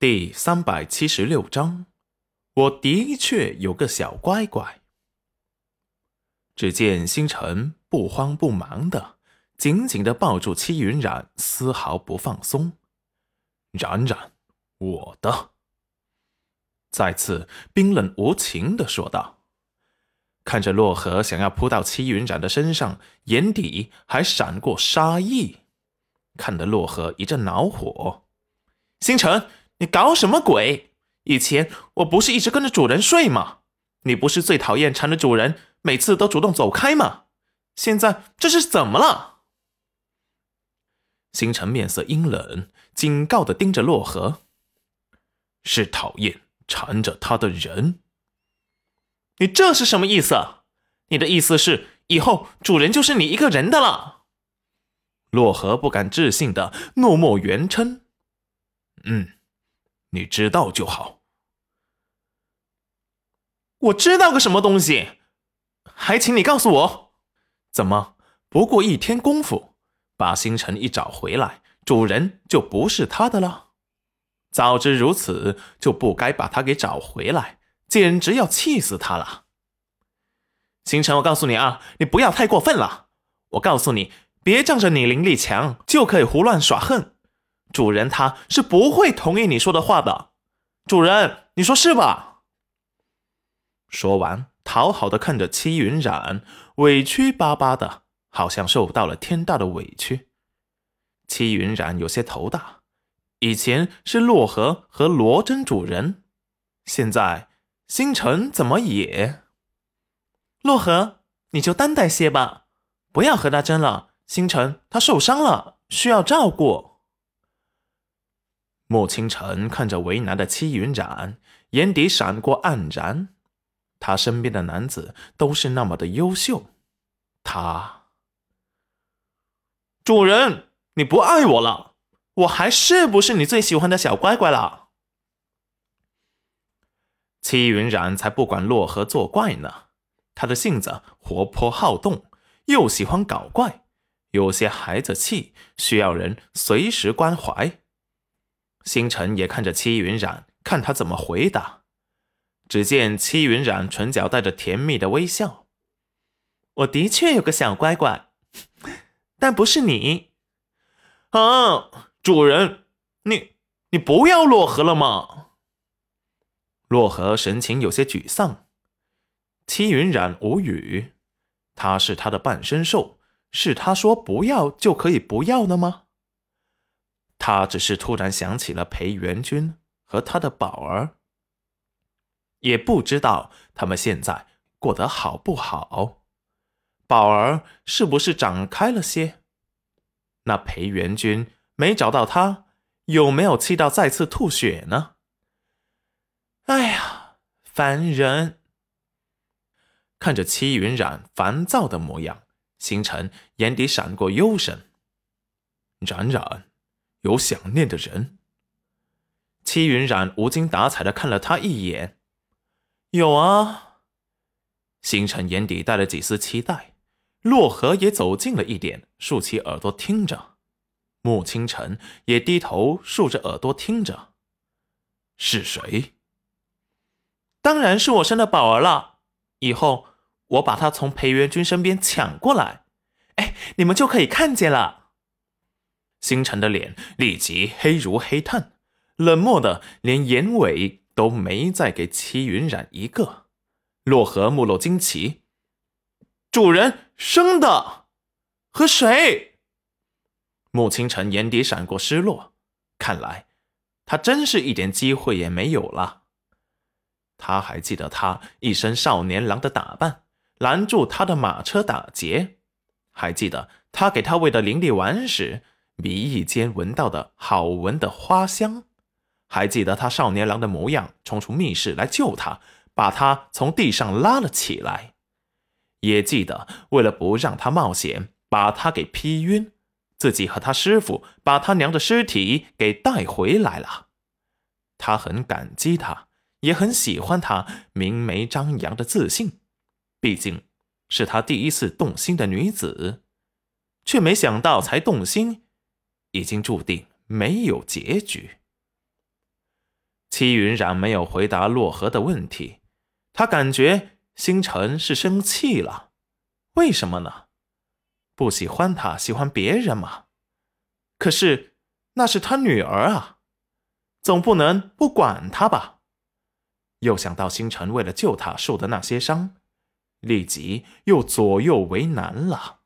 第三百七十六章，我的确有个小乖乖。只见星辰不慌不忙的紧紧的抱住戚云染，丝毫不放松。冉冉，我的。再次冰冷无情的说道，看着洛河想要扑到戚云染的身上，眼底还闪过杀意，看得洛河一阵恼火。星辰。你搞什么鬼？以前我不是一直跟着主人睡吗？你不是最讨厌缠着主人，每次都主动走开吗？现在这是怎么了？星辰面色阴冷，警告的盯着洛河：“是讨厌缠着他的人。你这是什么意思？你的意思是以后主人就是你一个人的了？”洛河不敢置信的怒目圆称：“嗯。”你知道就好。我知道个什么东西？还请你告诉我，怎么不过一天功夫，把星辰一找回来，主人就不是他的了？早知如此，就不该把他给找回来，简直要气死他了。星辰，我告诉你啊，你不要太过分了。我告诉你，别仗着你灵力强就可以胡乱耍横。主人他是不会同意你说的话的，主人，你说是吧？说完，讨好的看着戚云染，委屈巴巴的，好像受到了天大的委屈。戚云染有些头大，以前是洛河和罗真主人，现在星辰怎么也……洛河，你就担待些吧，不要和他争了。星辰他受伤了，需要照顾。穆清晨看着为难的戚云染，眼底闪过黯然。他身边的男子都是那么的优秀，他主人，你不爱我了？我还是不是你最喜欢的小乖乖了？戚云染才不管洛河作怪呢。他的性子活泼好动，又喜欢搞怪，有些孩子气，需要人随时关怀。星辰也看着戚云染，看他怎么回答。只见戚云染唇角带着甜蜜的微笑：“我的确有个小乖乖，但不是你。啊，主人，你你不要洛河了吗？”洛河神情有些沮丧。戚云染无语，他是他的半身兽，是他说不要就可以不要的吗？他只是突然想起了裴元君和他的宝儿，也不知道他们现在过得好不好。宝儿是不是长开了些？那裴元君没找到他，有没有气到再次吐血呢？哎呀，烦人！看着戚云染烦躁的模样，星辰眼底闪过忧神。冉冉。有想念的人。戚云染无精打采的看了他一眼，有啊。星辰眼底带了几丝期待。洛河也走近了一点，竖起耳朵听着。穆清晨也低头竖着耳朵听着。是谁？当然是我生的宝儿了。以后我把他从裴元君身边抢过来，哎，你们就可以看见了。星辰的脸立即黑如黑炭，冷漠的连眼尾都没再给戚云染一个。洛河目露惊奇：“主人生的和谁？”穆清晨眼底闪过失落，看来他真是一点机会也没有了。他还记得他一身少年郎的打扮，拦住他的马车打劫，还记得他给他喂的灵力丸时。鼻翼间闻到的好闻的花香，还记得他少年郎的模样，冲出密室来救他，把他从地上拉了起来，也记得为了不让他冒险，把他给劈晕，自己和他师傅把他娘的尸体给带回来了。他很感激他，也很喜欢他明眉张扬的自信，毕竟是他第一次动心的女子，却没想到才动心。已经注定没有结局。戚云染没有回答洛河的问题，他感觉星辰是生气了。为什么呢？不喜欢他，喜欢别人吗？可是那是他女儿啊，总不能不管他吧？又想到星辰为了救他受的那些伤，立即又左右为难了。